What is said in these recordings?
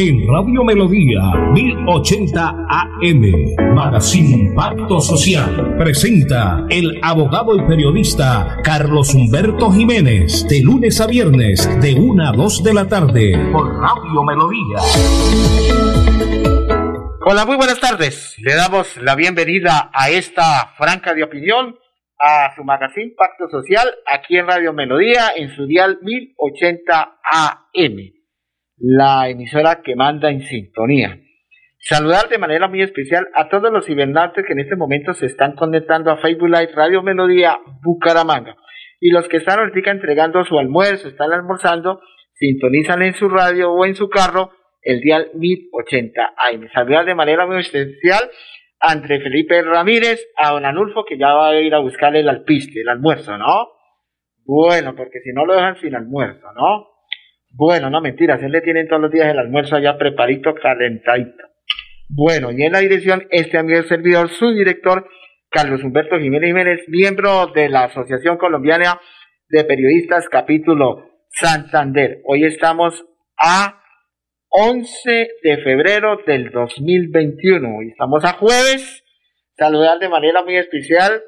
En Radio Melodía 1080 AM, Magazine Pacto Social, presenta el abogado y periodista Carlos Humberto Jiménez, de lunes a viernes, de 1 a 2 de la tarde, por Radio Melodía. Hola, muy buenas tardes. Le damos la bienvenida a esta franca de opinión a su magazine Pacto Social aquí en Radio Melodía en su dial 1080 AM, la emisora que manda en sintonía. Saludar de manera muy especial a todos los hibernantes que en este momento se están conectando a Facebook Live Radio Melodía Bucaramanga. Y los que están ahorita entregando su almuerzo, están almorzando, sintonizan en su radio o en su carro el dial 1080 AM. Saludar de manera muy especial André Felipe Ramírez a don Anulfo, que ya va a ir a buscarle el alpiste, el almuerzo, ¿no? Bueno, porque si no lo dejan sin almuerzo, ¿no? Bueno, no mentiras, él le tienen todos los días el almuerzo allá preparito, calentadito. Bueno, y en la dirección, este amigo servidor, su director, Carlos Humberto Jiménez Jiménez, miembro de la Asociación Colombiana de Periodistas, capítulo Santander. Hoy estamos a 11 de febrero del 2021. Y estamos a jueves. Saludar de manera muy especial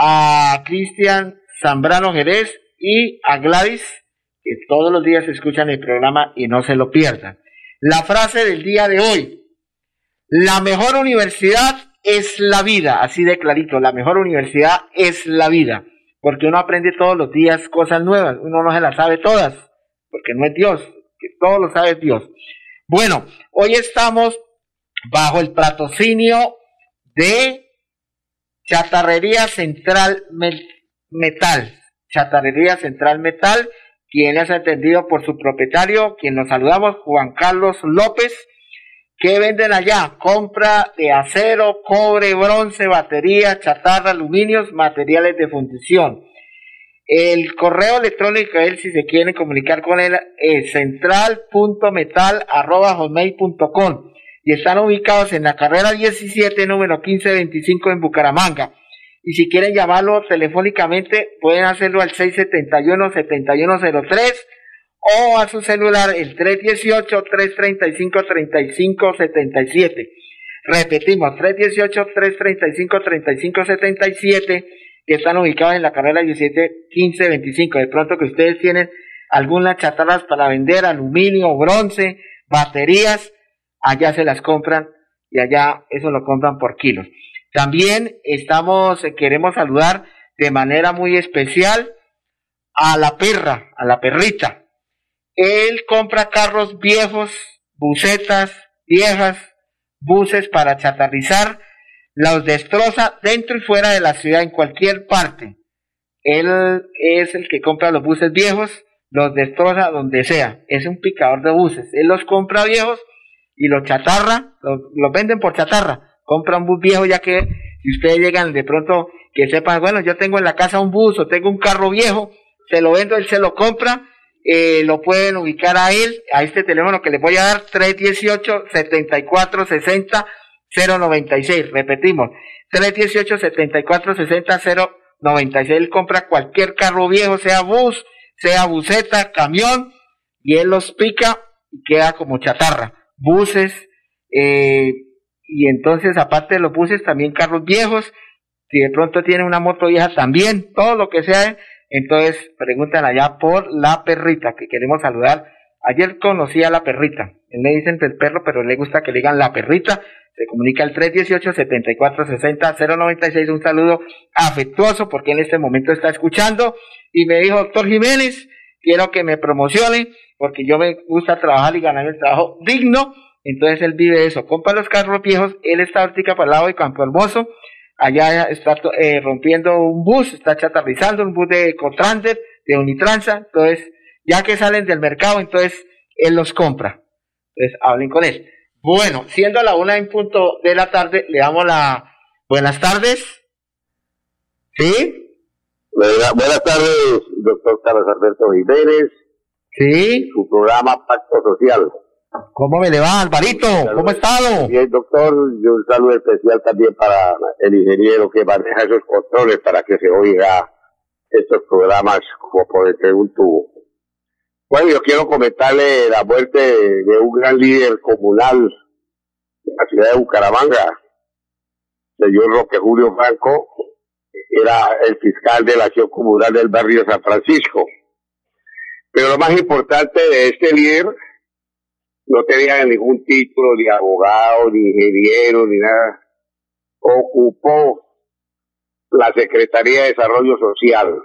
a Cristian Zambrano Jerez y a Gladys, que todos los días escuchan el programa y no se lo pierdan. La frase del día de hoy. La mejor universidad es la vida, así de clarito, la mejor universidad es la vida, porque uno aprende todos los días cosas nuevas, uno no se las sabe todas, porque no es Dios, todo lo sabe Dios. Bueno, hoy estamos bajo el patrocinio de Chatarrería Central Metal. Chatarrería Central Metal, quien es atendido por su propietario, quien nos saludamos, Juan Carlos López, que venden allá, compra de acero, cobre, bronce, batería, chatarra, aluminios, materiales de fundición. El correo electrónico él, si se quieren comunicar con él, es central.metal.com y están ubicados en la carrera 17, número 1525 en Bucaramanga. Y si quieren llamarlo telefónicamente, pueden hacerlo al 671-7103 o a su celular el 318-335-3577. Repetimos, 318-335-3577 que están ubicados en la carrera 17, 15, 25. De pronto que ustedes tienen algunas chatarras para vender, aluminio, bronce, baterías, allá se las compran y allá eso lo compran por kilos. También estamos, eh, queremos saludar de manera muy especial a la perra, a la perrita. Él compra carros viejos, bucetas viejas, buses para chatarrizar los destroza dentro y fuera de la ciudad, en cualquier parte. Él es el que compra los buses viejos, los destroza donde sea. Es un picador de buses. Él los compra viejos y los chatarra, los, venden por chatarra. Compra un bus viejo ya que si ustedes llegan de pronto que sepan, bueno, yo tengo en la casa un bus o tengo un carro viejo, se lo vendo, él se lo compra, eh, lo pueden ubicar a él, a este teléfono que les voy a dar, 318 7460 096. Repetimos, 318-7460-096. Él compra cualquier carro viejo, sea bus, sea buseta, camión, y él los pica y queda como chatarra. Buses, eh, y entonces aparte de los buses, también carros viejos. Si de pronto tiene una moto vieja, también, todo lo que sea. Entonces preguntan allá por la perrita que queremos saludar. Ayer conocí a la perrita. Él le dicen el perro, pero le gusta que le digan la perrita se comunica al 318-7460-096. Un saludo afectuoso porque en este momento está escuchando. Y me dijo, doctor Jiménez, quiero que me promocione porque yo me gusta trabajar y ganar el trabajo digno. Entonces él vive eso. Compra los carros viejos. Él está ahorita para el lado de Campo Hermoso. Allá está eh, rompiendo un bus, está chatarrizando un bus de Cotrander, de Unitransa. Entonces, ya que salen del mercado, entonces él los compra. Entonces, hablen con él. Bueno, siendo la una en punto de la tarde, le damos la buenas tardes. ¿Sí? Buenas tardes, doctor Carlos Alberto Jiménez. Sí. Su programa Pacto Social. ¿Cómo me le va, Alvarito? ¿Cómo ha estado? Bien, doctor. Yo un saludo especial también para el ingeniero que maneja esos controles para que se oiga estos programas como por entre un tubo. Bueno, yo quiero comentarle la muerte de un gran líder comunal de la ciudad de Bucaramanga, señor Roque Julio Franco, era el fiscal de la acción comunal del barrio San Francisco. Pero lo más importante de este líder, no tenía ningún título de abogado, ni ingeniero, ni nada. Ocupó la Secretaría de Desarrollo Social.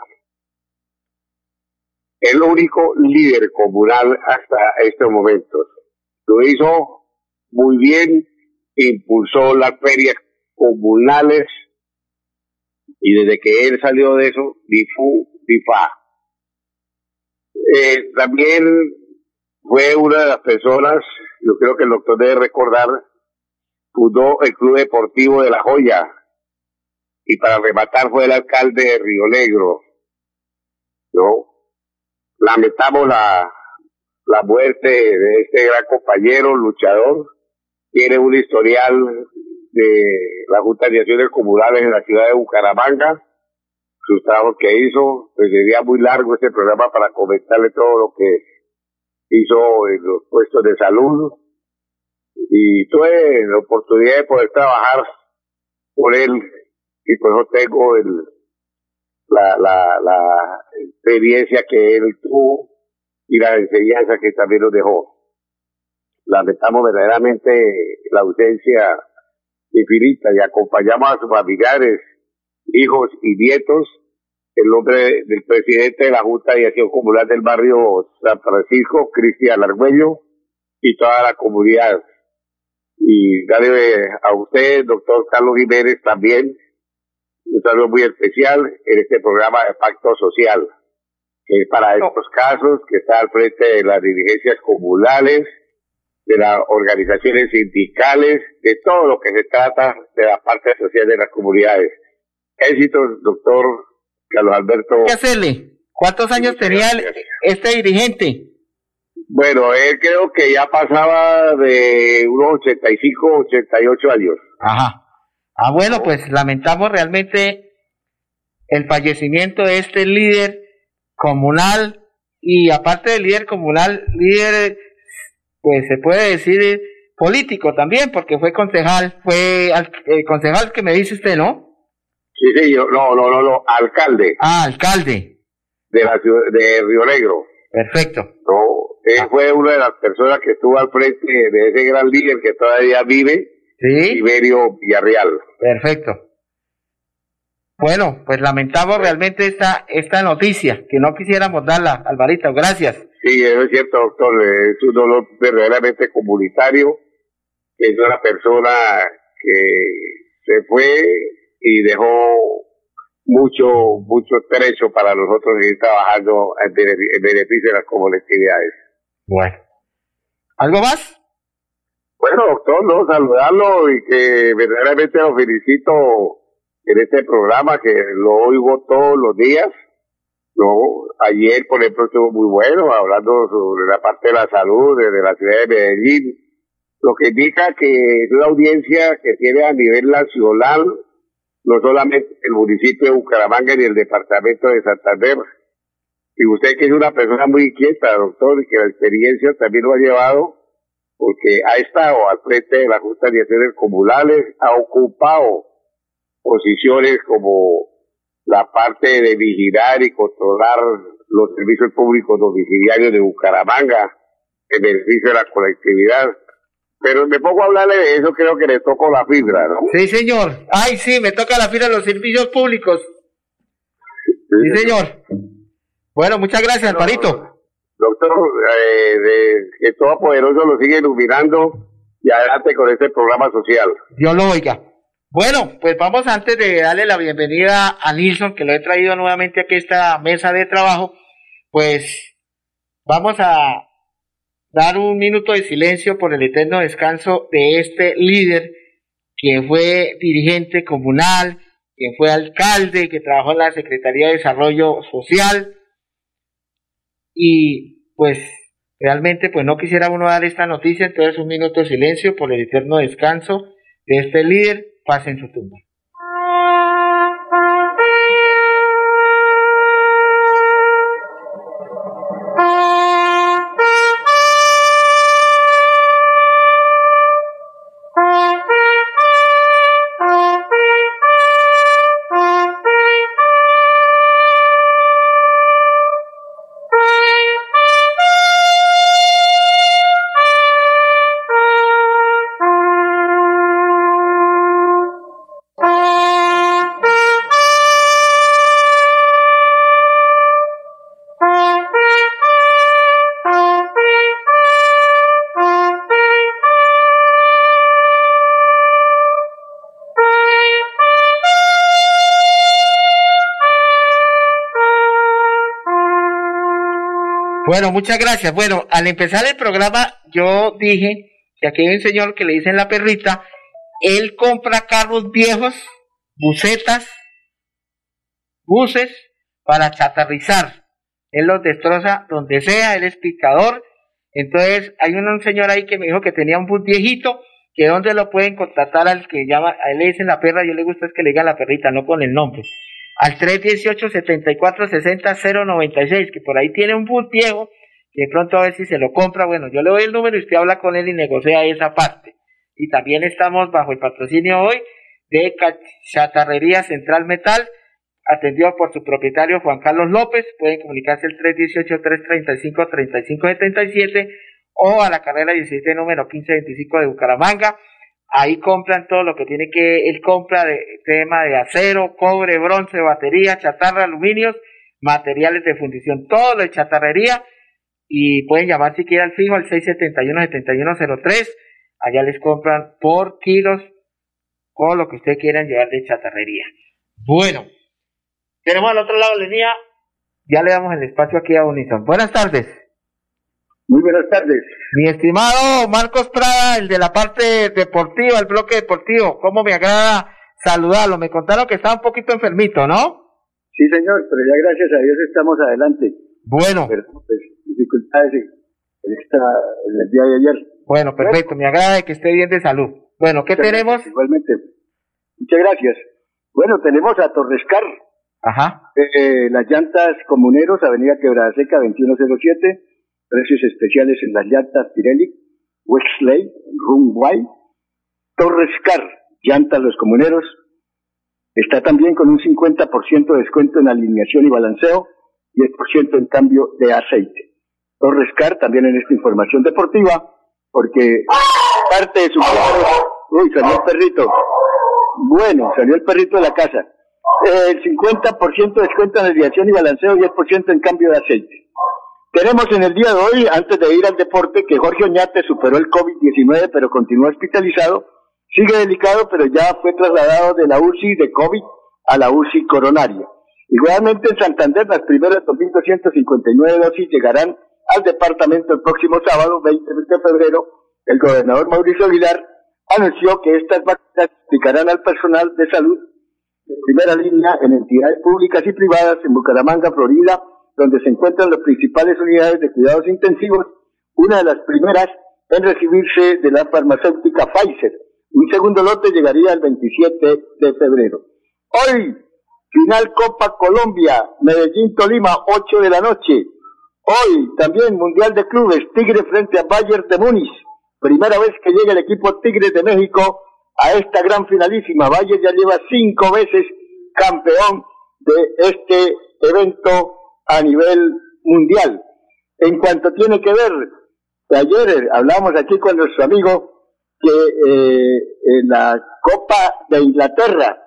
El único líder comunal hasta estos momentos. Lo hizo muy bien, impulsó las ferias comunales y desde que él salió de eso, difu, difa. Eh, también fue una de las personas, yo creo que el doctor debe recordar, fundó el Club Deportivo de La Joya y para rematar fue el alcalde de Río Negro. ¿no? Lamentamos la, la muerte de este gran compañero, luchador, tiene un historial de la Junta de Acciones Comunales en la ciudad de Bucaramanga, sus trabajos que hizo, pues sería muy largo este programa para comentarle todo lo que hizo en los puestos de salud y tuve la oportunidad de poder trabajar por él y por eso tengo el, la, la, la experiencia que él tuvo y la enseñanza que también nos dejó. Lamentamos verdaderamente la ausencia infinita y acompañamos a sus familiares, hijos y nietos en nombre del presidente de la Junta de Acción Comunal del barrio San Francisco, Cristian Argüello, y toda la comunidad. Y darle a usted, doctor Carlos Jiménez, también un saludo muy especial en este programa de Pacto Social, que es para estos casos, que está al frente de las dirigencias comunales, de las organizaciones sindicales, de todo lo que se trata de la parte social de las comunidades. Éxitos, doctor Carlos Alberto. ¿Qué hacerle? ¿Cuántos años tenía este dirigente? Bueno, él creo que ya pasaba de unos 85, 88 años. Ajá. Ah, bueno, pues lamentamos realmente el fallecimiento de este líder comunal y aparte del líder comunal, líder pues se puede decir eh, político también, porque fue concejal, fue el concejal que me dice usted, ¿no? Sí, sí, yo, no, no, no, no, alcalde. Ah, alcalde. De la ciudad, de Río Negro. Perfecto. No, él ah. fue una de las personas que estuvo al frente de ese gran líder que todavía vive, ¿Sí? Iberio Villarreal. Perfecto. Bueno, pues lamentamos realmente esta, esta noticia, que no quisiéramos darla, Alvarito, gracias. Sí, eso es cierto, doctor. Es un dolor verdaderamente comunitario. Es una persona que se fue y dejó mucho, mucho trecho para nosotros seguir trabajando en beneficio de las colectividades. Bueno. ¿Algo más? Bueno, doctor, no, saludarlo y que verdaderamente lo felicito en este programa que lo oigo todos los días no, ayer, por ejemplo, estuvo muy bueno hablando sobre la parte de la salud de, la ciudad de Medellín, lo que indica que es una audiencia que tiene a nivel nacional, no solamente el municipio de Bucaramanga ni el departamento de Santander. Y usted que es una persona muy inquieta, doctor, y que la experiencia también lo ha llevado, porque ha estado al frente de la Junta de Acciones Comunales, ha ocupado posiciones como la parte de vigilar y controlar los servicios públicos domiciliarios de Bucaramanga en beneficio de la colectividad. Pero me pongo a hablarle de eso, creo que le toco la fibra, ¿no? Sí, señor. Ay, sí, me toca la fibra de los servicios públicos. Sí, señor. Bueno, muchas gracias, Alvarito. Doctor, eh, de, que todo poderoso lo sigue iluminando y adelante con este programa social. Dios lo oiga. Bueno, pues vamos antes de darle la bienvenida a Nilsson, que lo he traído nuevamente aquí a esta mesa de trabajo, pues vamos a dar un minuto de silencio por el eterno descanso de este líder que fue dirigente comunal, que fue alcalde, que trabajó en la Secretaría de Desarrollo Social y pues realmente pues no quisiera uno dar esta noticia, entonces un minuto de silencio por el eterno descanso de este líder paz en su tumba. Bueno, muchas gracias. Bueno, al empezar el programa, yo dije que aquí hay un señor que le dicen la perrita, él compra carros viejos, bucetas, buses, para chatarrizar. Él los destroza donde sea, él es picador. Entonces, hay un, señor ahí que me dijo que tenía un bus viejito, que donde lo pueden contratar al que llama, a él le dicen la perra, yo le gusta es que le diga la perrita, no con el nombre al 318-7460-096, que por ahí tiene un bus viejo, y de pronto a ver si se lo compra. Bueno, yo le doy el número y usted habla con él y negocia esa parte. Y también estamos bajo el patrocinio hoy de Chatarrería Central Metal, atendido por su propietario Juan Carlos López. Pueden comunicarse el 318-335-3577 o a la carrera 17 número 1525 de Bucaramanga Ahí compran todo lo que tiene que, él compra de tema de acero, cobre, bronce, batería, chatarra, aluminios, materiales de fundición, todo lo de chatarrería. Y pueden llamar si quieren al fijo al 671-7103. Allá les compran por kilos todo lo que ustedes quieran llevar de chatarrería. Bueno, tenemos al otro lado de la línea, ya le damos el espacio aquí a Unison. Buenas tardes. Muy buenas tardes. Mi estimado Marcos Prada, el de la parte deportiva, el bloque deportivo, cómo me agrada saludarlo. Me contaron que estaba un poquito enfermito, ¿no? Sí, señor, pero ya gracias a Dios estamos adelante. Bueno. Pero, pues, dificultades en, esta, en el día de ayer. Bueno, perfecto, me agrada que esté bien de salud. Bueno, ¿qué tenemos? Igualmente. Muchas gracias. Bueno, tenemos a Torrescar. Ajá. Eh, las llantas comuneros, Avenida Quebrada Seca, 2107 precios especiales en las llantas Pirelli, Wexley, Runway, Torres Car, llantas los comuneros. Está también con un 50% de descuento en alineación y balanceo, 10% en cambio de aceite. Torres Car también en esta información deportiva, porque parte de su... Uy, salió el perrito. Bueno, salió el perrito de la casa. El 50% de descuento en alineación y balanceo, 10% en cambio de aceite. Tenemos en el día de hoy, antes de ir al deporte, que Jorge Oñate superó el COVID-19 pero continúa hospitalizado. Sigue delicado, pero ya fue trasladado de la UCI de COVID a la UCI coronaria. Igualmente en Santander, las primeras 2.259 dosis llegarán al departamento el próximo sábado, 20 de febrero. El gobernador Mauricio Aguilar anunció que estas vacunas aplicarán al personal de salud de primera línea en entidades públicas y privadas en Bucaramanga, Florida, donde se encuentran las principales unidades de cuidados intensivos, una de las primeras en recibirse de la farmacéutica Pfizer. Un segundo lote llegaría el 27 de febrero. Hoy, final Copa Colombia, Medellín-Tolima, 8 de la noche. Hoy, también Mundial de Clubes, Tigre frente a Bayern de Múnich. Primera vez que llega el equipo Tigre de México a esta gran finalísima. Bayern ya lleva cinco veces campeón de este evento a nivel mundial. En cuanto tiene que ver, ayer hablamos aquí con nuestro amigo que eh, en la Copa de Inglaterra,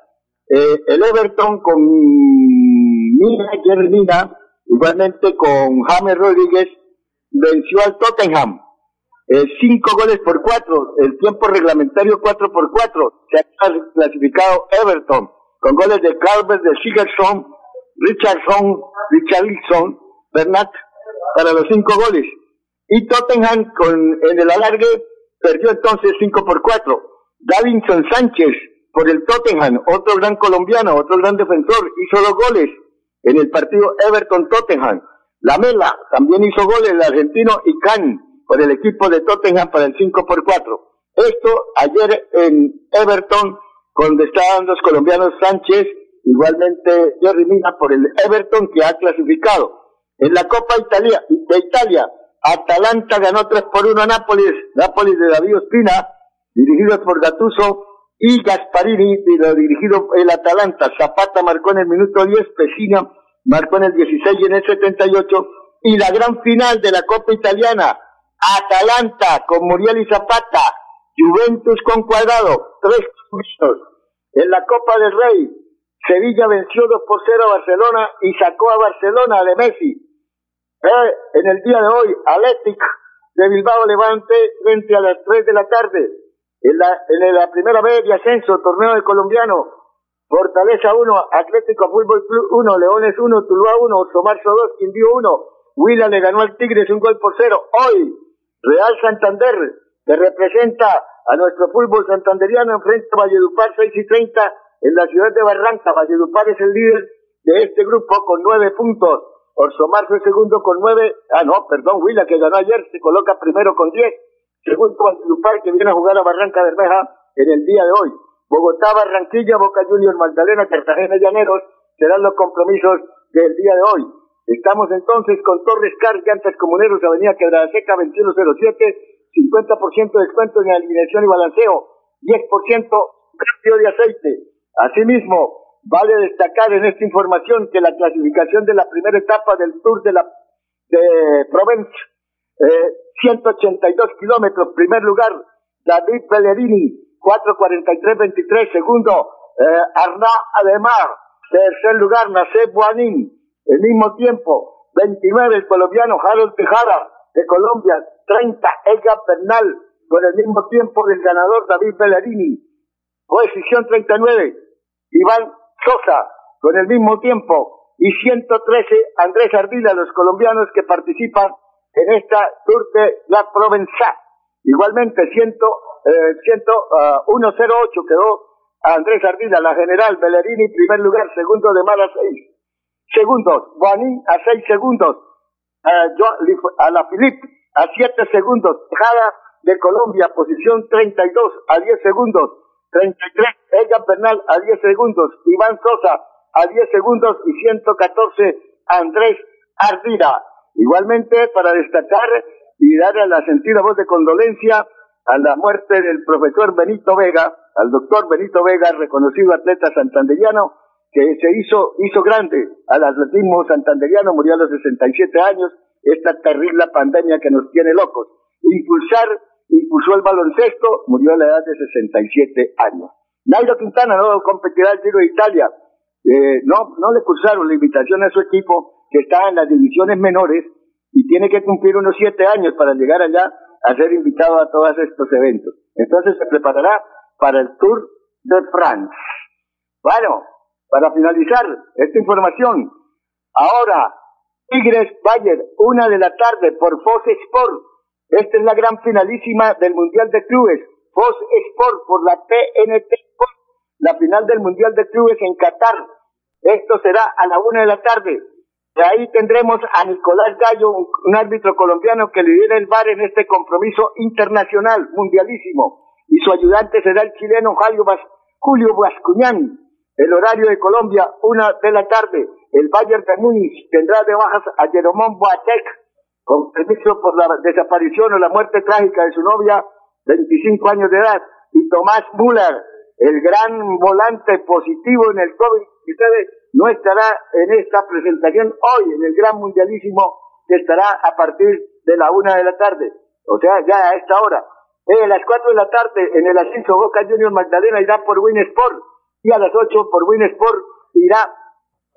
eh, el Everton con Mina Germina, igualmente con James Rodríguez, venció al Tottenham. Eh, cinco goles por cuatro, el tiempo reglamentario cuatro por cuatro, se ha clasificado Everton, con goles de Calvert, de Sigerson, Richardson, Richarlison, Bernat, para los cinco goles. Y Tottenham con, en el alargue perdió entonces 5 por 4. Davinson Sánchez por el Tottenham, otro gran colombiano, otro gran defensor, hizo dos goles en el partido Everton-Tottenham. Lamela también hizo goles el argentino y Can por el equipo de Tottenham para el 5 por 4. Esto ayer en Everton, donde estaban los colombianos Sánchez Igualmente Jerry Mina por el Everton que ha clasificado. En la Copa Italia, de Italia, Atalanta ganó 3 por 1 a Nápoles, Nápoles de David Ospina, dirigido por Gattuso, y Gasparini, dirigido el Atalanta. Zapata marcó en el minuto 10, Pesina marcó en el 16 y en el 78. Y la gran final de la Copa Italiana, Atalanta con Muriel y Zapata, Juventus con Cuadrado, tres puntos. En la Copa del Rey, Sevilla venció 2 por 0 a Barcelona y sacó a Barcelona de Messi. Eh, en el día de hoy, Athletic de Bilbao Levante frente a las 3 de la tarde. En la, en la primera vez de ascenso, torneo de colombiano, Fortaleza 1, Atlético Fútbol Club 1, Leones 1, Tuluá 1, Somarzo 2, Quindío 1, Huila le ganó al Tigres un gol por cero. Hoy, Real Santander, que representa a nuestro fútbol santanderiano, enfrenta a Valledupar 6 y 30 en la ciudad de Barranca. Valledupar es el líder de este grupo con nueve puntos. Orsomar fue segundo con nueve. Ah, no, perdón, Huila que ganó ayer se coloca primero con diez. Segundo Valledupar que viene a jugar a Barranca Bermeja en el día de hoy. Bogotá, Barranquilla, Boca Juniors, Magdalena, Cartagena y Llaneros serán los compromisos del día de hoy. Estamos entonces con Torres Car, Llantas Comuneros, Avenida Quebrada Seca, 2107, 50% de descuento en alineación y balanceo, 10% cambio de aceite. Asimismo, vale destacar en esta información que la clasificación de la primera etapa del Tour de la de Provence, eh, 182 kilómetros, primer lugar, David Pellerini, 4.43.23, segundo, eh, Arna Ademar, tercer lugar, Naseb Buanín, el mismo tiempo, 29 el colombiano Harold Tejada de Colombia, 30 Edgar Bernal, con el mismo tiempo del ganador David Bellerini. Posición 39, Iván Sosa, con el mismo tiempo. Y 113 Andrés Ardila, los colombianos que participan en esta Tour de la Provenza. Igualmente, 100, eh, 108 quedó Andrés Ardila, la general Bellerini, primer lugar, segundo de Mara 6 segundos. Guanín a 6 segundos. a la Filip a 7 segundos. Tejada de Colombia, posición 32 a 10 segundos. 33, Ella Bernal a 10 segundos. Iván Sosa a 10 segundos y 114 Andrés Ardira. Igualmente, para destacar y darle a la sentida voz de condolencia a la muerte del profesor Benito Vega, al doctor Benito Vega, reconocido atleta santanderiano, que se hizo, hizo grande al atletismo santanderiano, murió a los 67 años, esta terrible pandemia que nos tiene locos. Impulsar, impulsó el baloncesto, murió a la edad de 67 años. Nairo Quintana no competirá el Giro de Italia. Eh, no, no le cursaron la invitación a su equipo, que está en las divisiones menores, y tiene que cumplir unos siete años para llegar allá a ser invitado a todos estos eventos. Entonces se preparará para el Tour de France. Bueno, para finalizar esta información, ahora Tigres Bayer, una de la tarde por Fox Sport. Esta es la gran finalísima del Mundial de Clubes. Fox Sport por la TNT Sport, la final del Mundial de Clubes en Qatar. Esto será a la una de la tarde. De ahí tendremos a Nicolás Gallo, un, árbitro colombiano que lidera el bar en este compromiso internacional, mundialísimo. Y su ayudante será el chileno Julio Bascuñán. El horario de Colombia, una de la tarde. El Bayern de Múnich tendrá de bajas a Jeromón Boateng, con permiso por la desaparición o la muerte trágica de su novia, 25 años de edad. Y Tomás Müller, el gran volante positivo en el COVID-19, no estará en esta presentación hoy, en el gran mundialísimo, que estará a partir de la una de la tarde. O sea, ya a esta hora. Eh, a las cuatro de la tarde, en el ascenso Boca Junior Magdalena irá por Winsport y a las 8 por Winsport irá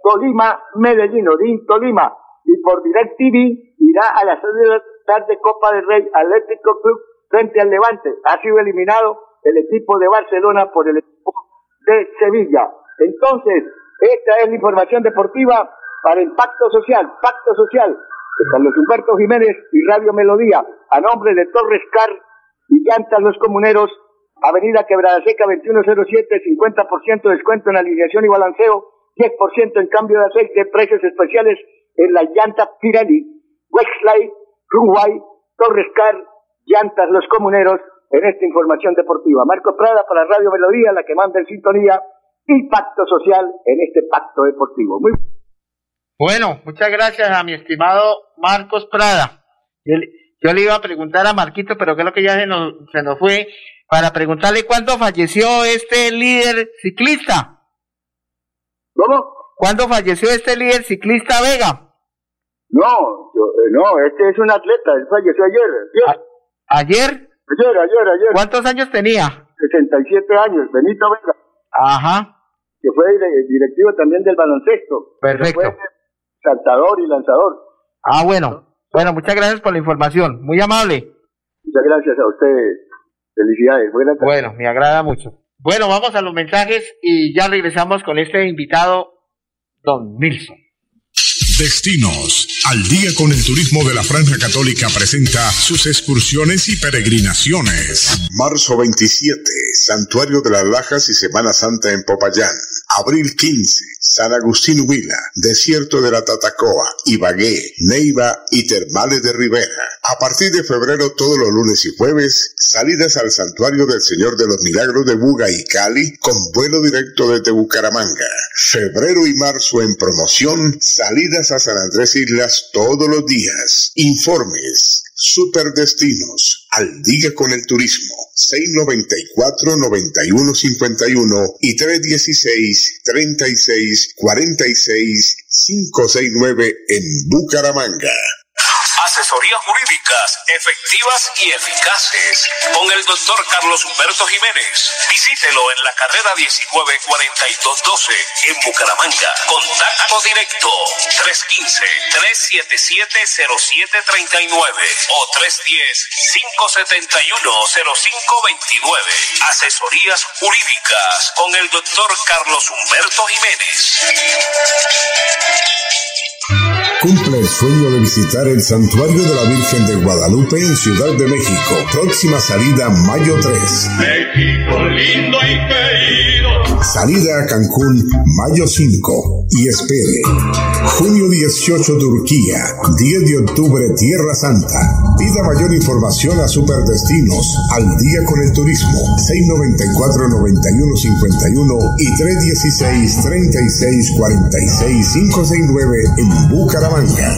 Tolima, Medellín, Odín, Tolima. Y por Direct TV irá a las 6 de la tarde Copa del Rey Atlético Club frente al Levante. Ha sido eliminado el equipo de Barcelona por el equipo de Sevilla. Entonces, esta es la información deportiva para el Pacto Social, Pacto Social de Carlos Humberto Jiménez y Radio Melodía, a nombre de Torres Car y Llantas Los Comuneros, Avenida Quebrada Seca 2107, 50% de descuento en alineación y balanceo, 10% en cambio de aceite, precios especiales en la llanta Pirelli, Westlight, Runway, Torres Car, Llantas Los Comuneros, en esta información deportiva. Marco Prada para Radio Melodía, la que manda en sintonía, y Pacto Social en este pacto deportivo. Muy bueno, muchas gracias a mi estimado Marcos Prada. Yo, le iba a preguntar a Marquito, pero creo que ya se nos, se nos fue para preguntarle cuándo falleció este líder ciclista. ¿Cómo? ¿Cuándo falleció este líder ciclista Vega? No, eh, no, este es un atleta, él falleció ayer. ¿Ayer? Ayer, ayer, ayer. ¿Cuántos años tenía? 67 años, Benito Vega. Ajá. Que fue directivo también del baloncesto. Perfecto. Fue saltador y lanzador. Ah, bueno. Bueno, muchas gracias por la información. Muy amable. Muchas gracias a ustedes. Felicidades, buenas tardes. Bueno, me agrada mucho. Bueno, vamos a los mensajes y ya regresamos con este invitado, don Milson. Destinos. Al día con el turismo de la Franja Católica presenta sus excursiones y peregrinaciones. Marzo 27, Santuario de las Lajas y Semana Santa en Popayán. Abril 15, San Agustín Huila, Desierto de la Tatacoa, Ibagué, Neiva y Termales de Rivera. A partir de febrero, todos los lunes y jueves, salidas al Santuario del Señor de los Milagros de Buga y Cali con vuelo directo desde Bucaramanga. Febrero y marzo en promoción, salidas a San Andrés Islas todos los días. Informes Superdestinos, al día con el turismo, 694-9151 y 316-3646-569 en Bucaramanga. Asesorías jurídicas efectivas y eficaces con el doctor Carlos Humberto Jiménez. Visítelo en la carrera 194212 en Bucaramanga. Contacto directo 315-377-0739 o 310-571-0529. Asesorías jurídicas con el doctor Carlos Humberto Jiménez. Cumple el sueño de visitar el Santuario de la Virgen de Guadalupe en Ciudad de México. Próxima salida mayo 3. México lindo y querido. Salida a Cancún mayo 5. Y espere. Junio 18 Turquía. 10 de octubre Tierra Santa. Pida mayor información a Superdestinos. Al día con el turismo. 694-9151 y 316-3646-569 en Bucaramanga.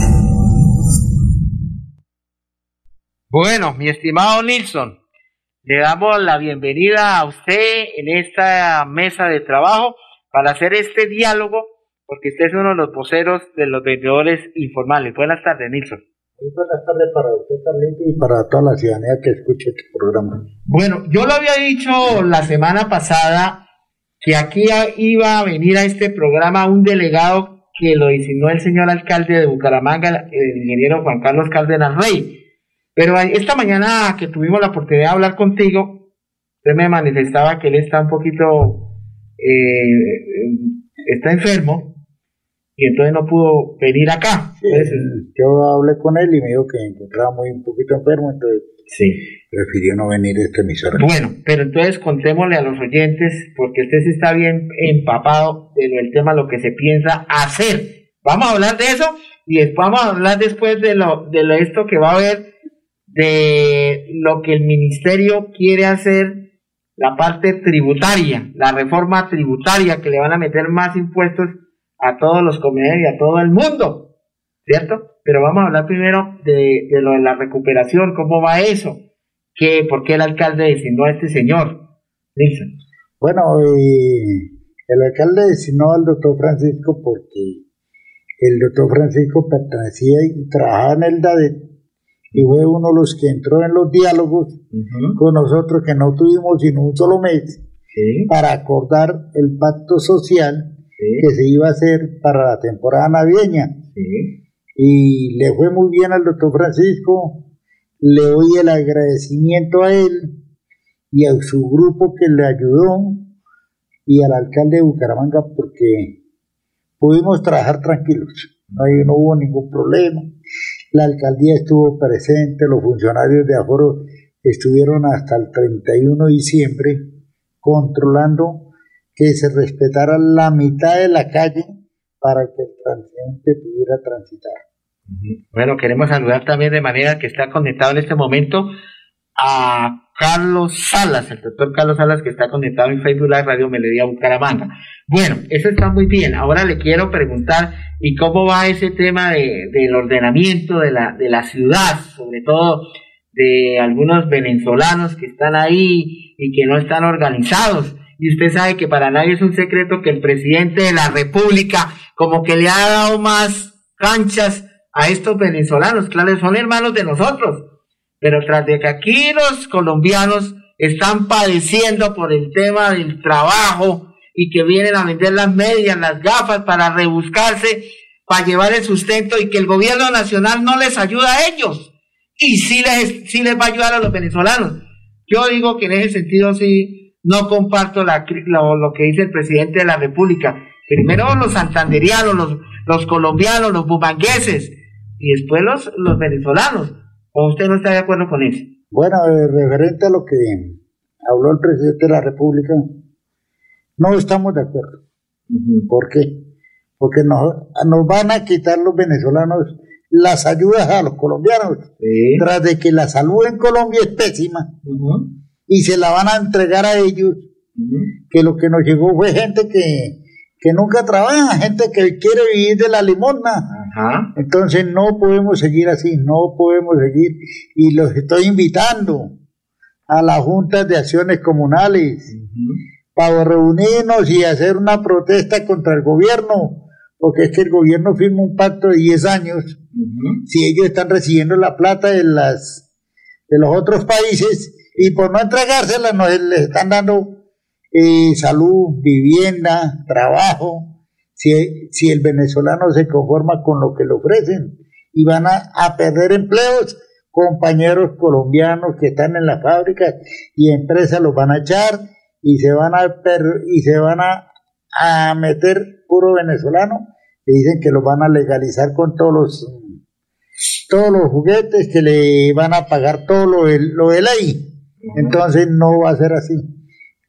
Bueno, mi estimado Nilsson, le damos la bienvenida a usted en esta mesa de trabajo para hacer este diálogo, porque usted es uno de los voceros de los vendedores informales. Buenas tardes, Nilsson. Muy buenas tardes para usted, Carlito, y para toda la ciudadanía que escuche este programa. Bueno, yo lo había dicho la semana pasada que aquí iba a venir a este programa un delegado que lo designó el señor alcalde de Bucaramanga, el ingeniero Juan Carlos Cárdenas Rey pero esta mañana que tuvimos la oportunidad de hablar contigo, usted me manifestaba que él está un poquito, eh, está enfermo y entonces no pudo venir acá. yo hablé con él y me dijo que me encontraba muy un poquito enfermo, entonces sí. prefirió no venir a esta emisora. Bueno, pero entonces contémosle a los oyentes, porque usted sí está bien empapado lo, el tema, lo que se piensa hacer. Vamos a hablar de eso y vamos a hablar después de lo de lo, esto que va a haber de lo que el ministerio quiere hacer, la parte tributaria, la reforma tributaria que le van a meter más impuestos a todos los comedores y a todo el mundo, ¿cierto? Pero vamos a hablar primero de, lo de la recuperación, cómo va eso, ¿Qué, por qué el alcalde designó a este señor. Bueno, el alcalde designó al doctor Francisco porque el doctor Francisco pertenecía y trabajaba en el DADET y fue uno de los que entró en los diálogos con nosotros que no tuvimos sino un solo mes para acordar el pacto social que se iba a hacer para la temporada navideña. Y le fue muy bien al doctor Francisco, le doy el agradecimiento a él y a su grupo que le ayudó y al alcalde de Bucaramanga porque pudimos trabajar tranquilos, no, no hubo ningún problema. La alcaldía estuvo presente, los funcionarios de aforo estuvieron hasta el 31 de diciembre controlando que se respetara la mitad de la calle para que el transeúnte pudiera transitar. Bueno, queremos saludar también de manera que está conectado en este momento a Carlos Salas, el doctor Carlos Salas que está conectado en Facebook Live Radio Melodía Bucaramanga. Bueno, eso está muy bien. Ahora le quiero preguntar, ¿y cómo va ese tema de, del ordenamiento de la, de la ciudad, sobre todo de algunos venezolanos que están ahí y que no están organizados? Y usted sabe que para nadie es un secreto que el presidente de la República como que le ha dado más canchas a estos venezolanos, claro, son hermanos de nosotros pero tras de que aquí los colombianos están padeciendo por el tema del trabajo y que vienen a vender las medias, las gafas para rebuscarse, para llevar el sustento y que el gobierno nacional no les ayuda a ellos y sí les, sí les va a ayudar a los venezolanos. Yo digo que en ese sentido sí no comparto la, lo, lo que dice el presidente de la República. Primero los santanderianos, los, los colombianos, los bumangueses y después los, los venezolanos. ¿O usted no está de acuerdo con eso? Bueno, eh, referente a lo que habló el presidente de la República, no estamos de acuerdo. ¿Por qué? Porque nos, nos van a quitar los venezolanos las ayudas a los colombianos, tras de que la salud en Colombia es pésima y se la van a entregar a ellos, que lo que nos llegó fue gente que, que nunca trabaja, gente que quiere vivir de la limosna. Entonces no podemos seguir así, no podemos seguir. Y los estoy invitando a las juntas de acciones comunales para reunirnos y hacer una protesta contra el gobierno, porque es que el gobierno firma un pacto de 10 años. Si ellos están recibiendo la plata de, las, de los otros países y por no entregársela nos les están dando eh, salud, vivienda, trabajo, si, si, el venezolano se conforma con lo que le ofrecen y van a, perder empleos, compañeros colombianos que están en las fábricas y empresas los van a echar y se van a y se van a, a meter puro venezolano. Y dicen que los van a legalizar con todos los todos los juguetes que le van a pagar todo lo lo de ley entonces no va a ser así.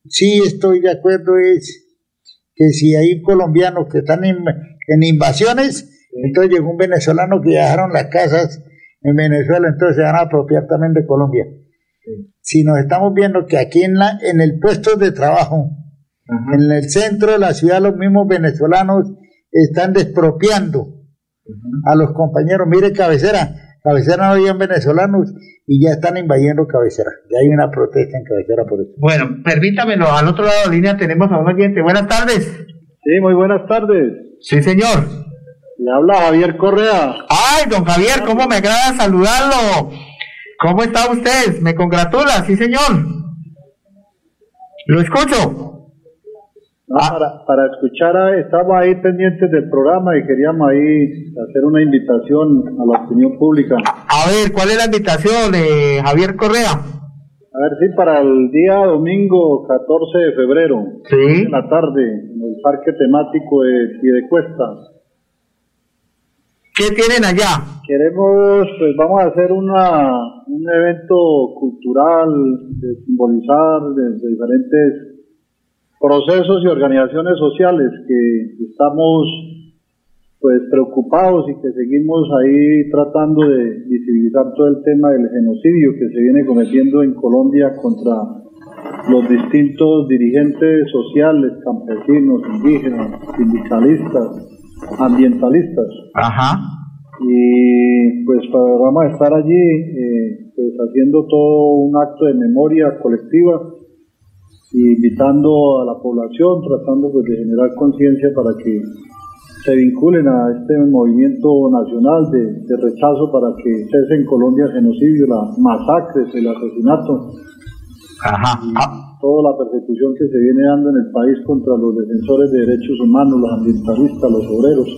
Sí estoy de acuerdo es que si hay colombianos que están en, invasiones, entonces llegó un venezolano que dejaron las casas en Venezuela, entonces se van a apropiar también de Colombia. Si nos estamos viendo que aquí en, la, en el puesto de trabajo, en el centro de la ciudad, los mismos venezolanos están despropiando a los compañeros. Mire, cabecera, cabecera no habían venezolanos y ya están invadiendo cabecera. Ya hay una protesta en cabecera por eso. Bueno, permítamelo, al otro lado de la línea tenemos a un oyente. Buenas tardes. Sí, muy buenas tardes. Sí, señor. Le habla Javier Correa. Ay, don Javier, cómo me agrada saludarlo. ¿Cómo está usted? Me congratula, sí, señor. Lo escucho. Ah. para, para, escuchar, a, estamos ahí pendientes del programa y queríamos ahí hacer una invitación a la opinión pública. A ver, ¿cuál es la invitación, de Javier Correa? A ver, sí, para el día domingo 14 de febrero, ¿Sí? en la tarde, en el parque temático de Piedecuesta. ¿Qué tienen allá? Queremos, pues vamos a hacer una, un evento cultural de simbolizar desde diferentes procesos y organizaciones sociales que estamos pues preocupados y que seguimos ahí tratando de visibilizar todo el tema del genocidio que se viene cometiendo en Colombia contra los distintos dirigentes sociales, campesinos, indígenas, sindicalistas, ambientalistas. Ajá. Y pues vamos a estar allí eh, pues haciendo todo un acto de memoria colectiva invitando a la población, tratando pues, de generar conciencia para que se vinculen a este movimiento nacional de, rechazo para que cese en Colombia el genocidio, las masacres, el asesinato, Ajá. toda la persecución que se viene dando en el país contra los defensores de derechos humanos, los ambientalistas, los obreros.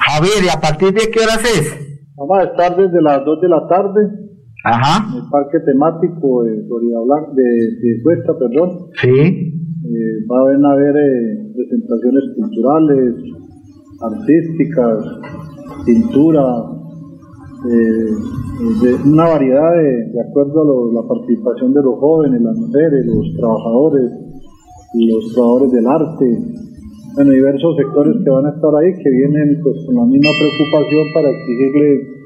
Javier, ¿y a partir de qué horas es? Vamos a estar desde las 2 de la tarde Ajá. el parque temático de Florida Blanca, de, de Cuesta, perdón. Sí. Eh, va a haber eh, presentaciones culturales, artísticas, pintura, eh, de una variedad de, de acuerdo a la participación de los jóvenes, las mujeres, los trabajadores, los trabajadores del arte, bueno, diversos sectores que van a estar ahí, que vienen pues con la misma preocupación para exigirle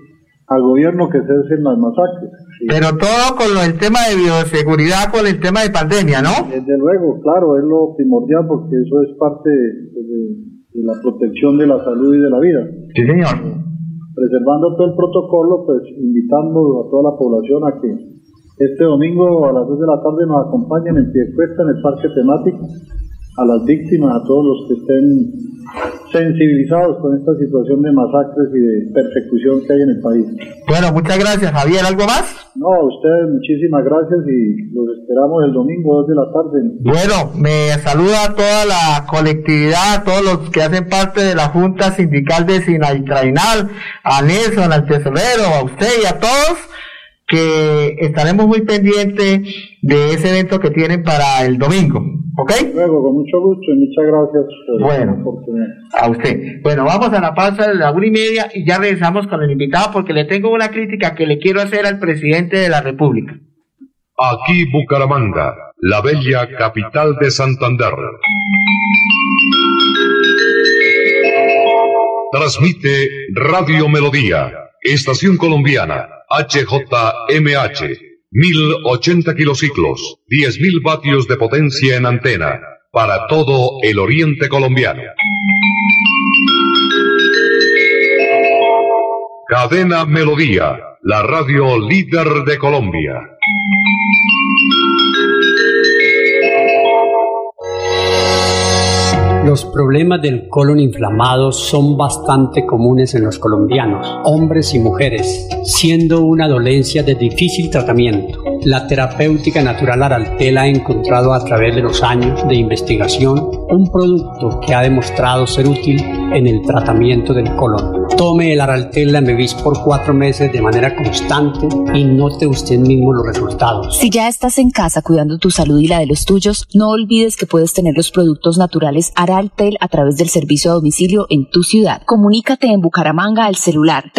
al gobierno que cesen las masacres. Pero todo con el tema de bioseguridad, con el tema de pandemia, ¿no? Desde luego, claro, es lo primordial porque eso es parte de, la protección de la salud y de la vida. Sí, señor. Preservando todo el protocolo, pues invitando a toda la población a que este domingo a las 2 de la tarde nos acompañen en Piecuesta, en el parque temático, a las víctimas, a todos los que estén sensibilizados con esta situación de masacres y de persecución que hay en el país. Bueno, muchas gracias, Javier. ¿Algo más? No, a ustedes muchísimas gracias y los esperamos el domingo 2 de la tarde. Bueno, me saluda a toda la colectividad, a todos los que hacen parte de la Junta Sindical de Sinaitrainal, a Nelson, al tesorero, a usted y a todos que estaremos muy pendientes de ese evento que tienen para el domingo. ¿Ok? Luego, con mucho gusto y muchas gracias por Bueno. la oportunidad. A usted. Bueno, vamos a la pausa de la una y media y ya regresamos con el invitado porque le tengo una crítica que le quiero hacer al presidente de la República. Aquí Bucaramanga, la bella capital de Santander. Transmite Radio Melodía, Estación Colombiana, HJMH, 1080 kilociclos, 10.000 vatios de potencia en antena, para todo el oriente colombiano. Cadena Melodía, la radio líder de Colombia. Los problemas del colon inflamado son bastante comunes en los colombianos, hombres y mujeres, siendo una dolencia de difícil tratamiento. La terapéutica natural Araltel ha encontrado a través de los años de investigación un producto que ha demostrado ser útil en el tratamiento del colon. Tome el Araltel Mevis por cuatro meses de manera constante y note usted mismo los resultados. Si ya estás en casa cuidando tu salud y la de los tuyos, no olvides que puedes tener los productos naturales Araltel a través del servicio a domicilio en tu ciudad. Comunícate en Bucaramanga al celular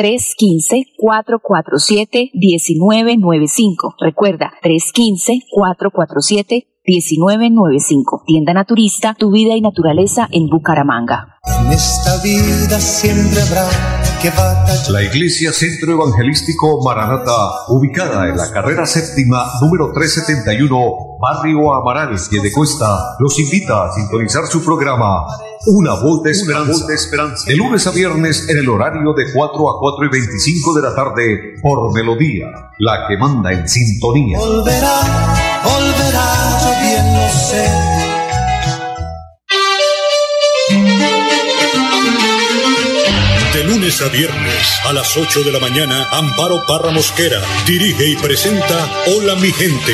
315-447-1995. Recuerda, 315-447-1995. 1995. Tienda Naturista, tu vida y naturaleza en Bucaramanga. En esta vida siempre habrá que batallar. La Iglesia Centro Evangelístico Maranata, ubicada en la carrera séptima número 371, Barrio Amaral, Cuesta, los invita a sintonizar su programa Una Voz de Esperanza, de lunes a viernes en el horario de 4 a 4 y 25 de la tarde por Melodía, la que manda en sintonía. Volverá, volverá, yo bien lo sé. De lunes a viernes a las 8 de la mañana, Amparo Parra Mosquera dirige y presenta Hola mi gente.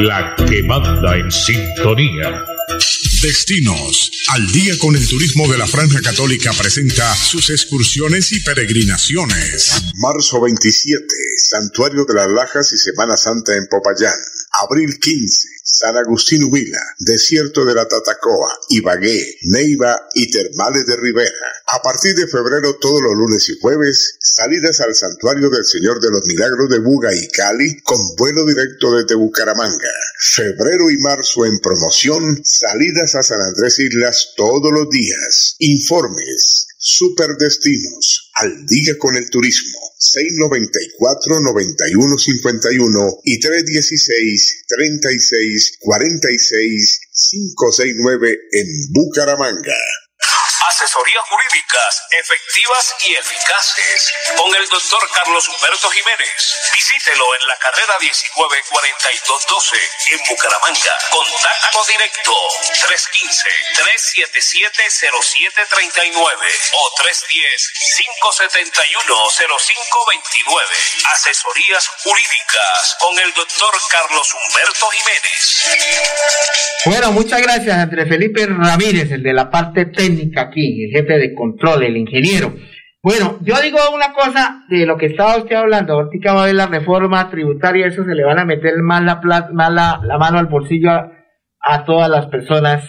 la que manda en sintonía. Destinos. Al día con el turismo de la Franja Católica presenta sus excursiones y peregrinaciones. Marzo 27, Santuario de las Lajas y Semana Santa en Popayán. Abril 15, San Agustín Huila, Desierto de la Tatacoa, Ibagué, Neiva y Termales de Rivera. A partir de febrero, todos los lunes y jueves, salidas al Santuario del Señor de los Milagros de Buga y Cali con vuelo directo desde Bucaramanga. Febrero y marzo en promoción, salidas a San Andrés Islas todos los días. Informes. Superdestinos. Al día con el turismo. 694-9151 y 316-3646-569 en Bucaramanga. Asesorías jurídicas efectivas y eficaces con el doctor Carlos Humberto Jiménez. Visítelo en la carrera 194212 en Bucaramanga. Contacto directo 315-377-0739 o 310-571-0529. Asesorías jurídicas con el doctor Carlos Humberto Jiménez. Bueno, muchas gracias, Andrés Felipe Ramírez, el de la parte técnica aquí, el jefe de control, el ingeniero. Bueno, yo digo una cosa de lo que estaba usted hablando, ahorita va a ver la reforma tributaria, eso se le van a meter más la, más la mano al bolsillo a, a todas las personas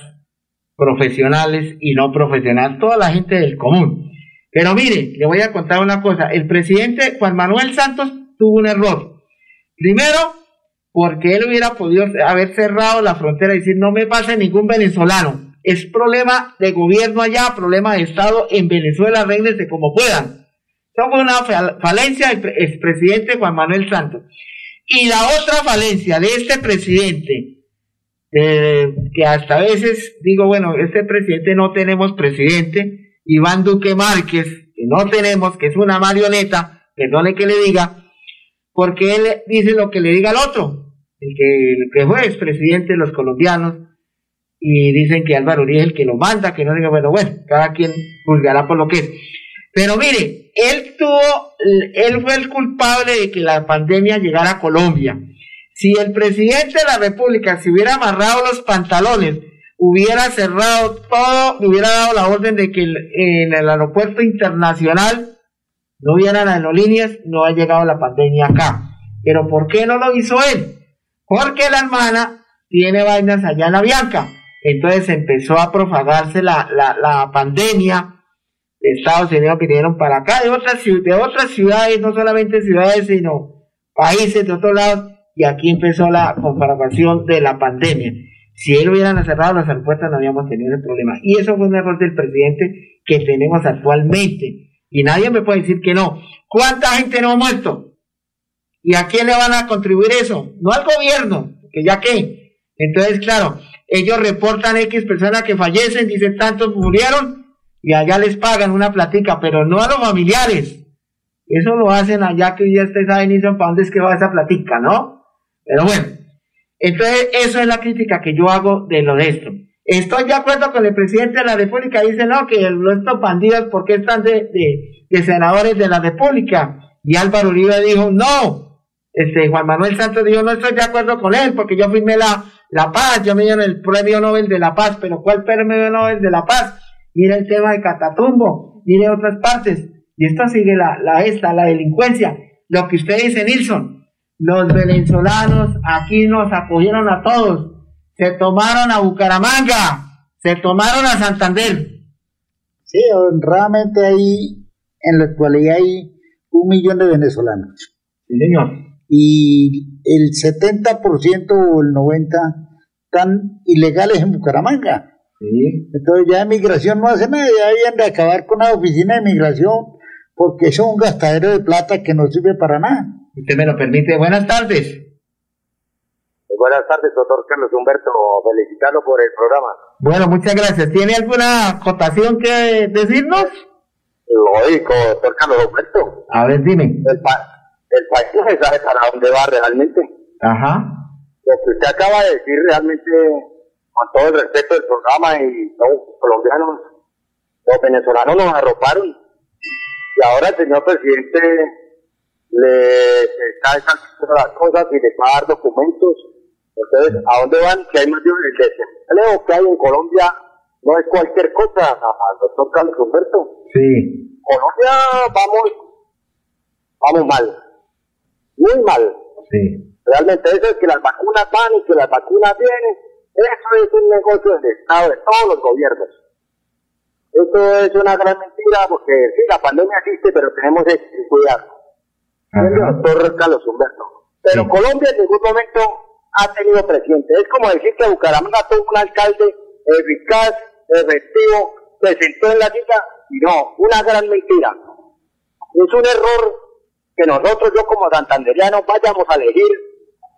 profesionales y no profesionales, toda la gente del común. Pero mire, le voy a contar una cosa, el presidente Juan Manuel Santos tuvo un error. Primero, porque él hubiera podido haber cerrado la frontera y decir no me pase ningún venezolano. Es problema de gobierno allá, problema de Estado en Venezuela, arréglense como puedan. Eso fue una fal- falencia del pre- expresidente Juan Manuel Santos. Y la otra falencia de este presidente, que hasta a veces digo, bueno, este presidente no tenemos presidente, Iván Duque Márquez, que no tenemos, que es una marioneta, perdone que le diga, porque él dice lo que le diga al otro. el que, el que fue expresidente de los colombianos, y dicen que Álvaro Uribe es el que lo manda, que no diga, bueno, bueno, cada quien juzgará por lo que es. Pero mire, él tuvo, él fue el culpable de que la pandemia llegara a Colombia. Si el presidente de la República se hubiera amarrado los pantalones, hubiera cerrado todo, hubiera dado la orden de que en el aeropuerto internacional no hubieran aerolíneas, no ha llegado la pandemia acá. Pero ¿por qué no lo hizo él? Porque la hermana tiene vainas allá en la Bianca. Entonces empezó a propagarse la, la, la pandemia de Estados Unidos vinieron para acá, de otras, de otras ciudades, no solamente ciudades, sino países de otros lados, y aquí empezó la comparación de la pandemia. Si él hubiera cerrado las aeropuertos no habíamos tenido ese problema. Y eso fue un error del presidente que tenemos actualmente. Y nadie me puede decir que no. ¿Cuánta gente no ha muerto? ¿Y a quién le van a contribuir eso? No al gobierno, que ya que. Entonces, claro, ellos reportan X personas que fallecen, dicen tantos murieron, y allá les pagan una platica, pero no a los familiares. Eso lo hacen allá que ya ustedes saben, y para dónde es que va esa platica, ¿no? Pero bueno, entonces eso es la crítica que yo hago de lo de esto. Estoy de acuerdo con el presidente de la República, dice, no, que estos bandidos, ¿por qué están de, de, senadores de la República? Y Álvaro Uribe dijo, no, este, Juan Manuel Santos dijo, no estoy de acuerdo con él, porque yo firmé la, la paz, yo me dieron el premio Nobel de la paz, pero ¿cuál premio Nobel de la paz? Mira el tema de Catatumbo, mire otras partes, y esto sigue la, la esta, la delincuencia, lo que usted dice, Nilsson, los venezolanos aquí nos acogieron a todos, se tomaron a Bucaramanga, se tomaron a Santander. Sí, honradamente ahí, en la actualidad hay un millón de venezolanos. Sí, señor. Y el 70% o el 90% están ilegales en Bucaramanga. Sí. Entonces ya migración no hace nada, ya habían de acabar con la oficina de migración, porque eso es un gastadero de plata que no sirve para nada. Usted me lo permite. Buenas tardes. Buenas tardes, doctor Carlos Humberto. Felicitarlo por el programa. Bueno, muchas gracias. ¿Tiene alguna acotación que decirnos? Lógico, doctor Carlos Humberto. A ver, dime. El, el país no se sabe para dónde va realmente. Ajá. Lo que usted acaba de decir realmente, con todo el respeto del programa y todos los colombianos, los venezolanos nos arroparon. Y ahora el señor presidente le está dejando las cosas y le va a dar documentos entonces, ¿a dónde van? Que hay más de el desempleo que hay en Colombia no es cualquier cosa, doctor Carlos Humberto. Sí. Colombia vamos, vamos mal, muy mal. Sí. Realmente eso es que las vacunas van y que las vacunas vienen, eso es un negocio del Estado, de todos los gobiernos. Esto es una gran mentira porque sí, la pandemia existe, pero tenemos que cuidarnos. Doctor Carlos Humberto. Pero Colombia en ningún momento ha tenido presidente. Es como decir que Bucaramanga tuvo un alcalde eficaz, efectivo, se sentó en la cita y no, una gran mentira. Es un error que nosotros, yo como santanderiano, vayamos a elegir,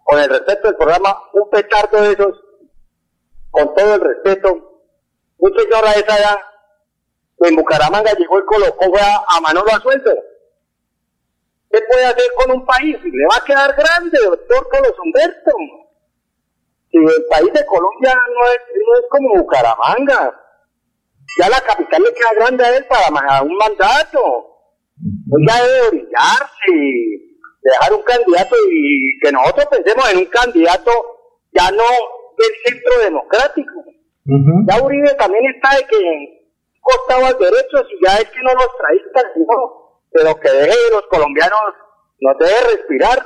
con el respeto del programa, un petardo de esos, con todo el respeto. Un señor a esa edad, en Bucaramanga llegó y colocó a, Manolo a sueldo. ¿Qué puede hacer con un país? Le va a quedar grande, doctor Carlos Humberto y el país de Colombia no es, no es como Bucaramanga. Ya la capital le queda grande a él para un mandato. Ya debe brillarse y dejar un candidato y que nosotros pensemos en un candidato ya no del centro democrático. Ya Uribe también está de que costaba derechos y ya es que no los traíste, no, pero que deje de los colombianos, nos debe respirar,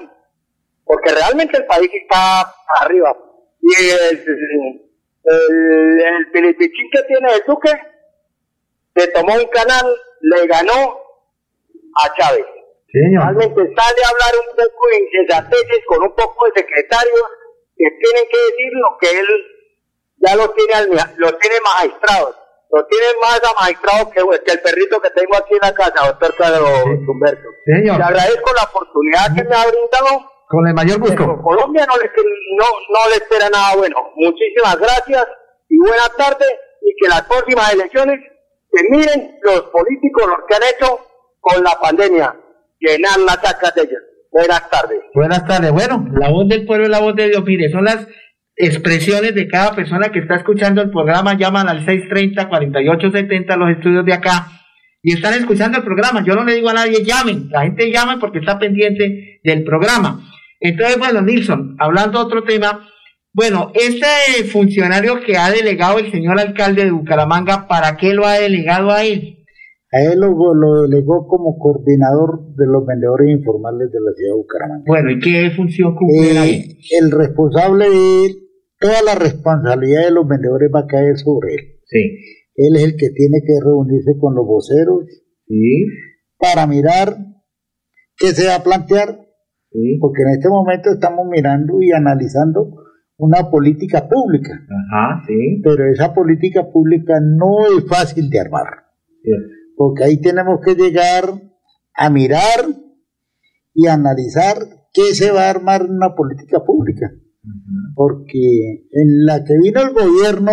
porque realmente el país está arriba y el, el, el que tiene el Duque se tomó un canal, le ganó a Chávez. Realmente sale a hablar un poco de insensateces con un poco de secretarios que tienen que decir lo que él ya lo tiene, lo tiene magistrados. Lo tiene más magistrados que, que el perrito que tengo aquí en la casa, doctor Carlos Humberto. Le agradezco la oportunidad que me ha brindado con el mayor gusto. Colombia no le, no, no le espera nada bueno. Muchísimas gracias y buenas tardes y que las próximas elecciones se miren los políticos los que han hecho con la pandemia, llenar las sacas de ellos. Buenas tardes. Buenas tardes. Bueno, la voz del pueblo es la voz de Dios. Mire, son las expresiones de cada persona que está escuchando el programa. Llaman al 630-4870 los estudios de acá y están escuchando el programa. Yo no le digo a nadie llamen. La gente llama porque está pendiente del programa. Entonces, bueno, Nilsson, hablando de otro tema. Bueno, este funcionario que ha delegado el señor alcalde de Bucaramanga, ¿para qué lo ha delegado a él? A él lo, lo delegó como coordinador de los vendedores informales de la ciudad de Bucaramanga. Bueno, ¿y qué función cumple Eh, el responsable de él, toda la responsabilidad de los vendedores va a caer sobre él. Sí. Él es el que tiene que reunirse con los voceros Sí. para mirar qué se va a plantear, Sí. porque en este momento estamos mirando y analizando una política pública, Ajá, sí. pero esa política pública no es fácil de armar, Cierto. Porque ahí tenemos que llegar a mirar y analizar qué se va a armar en una política pública, porque en la que vino el gobierno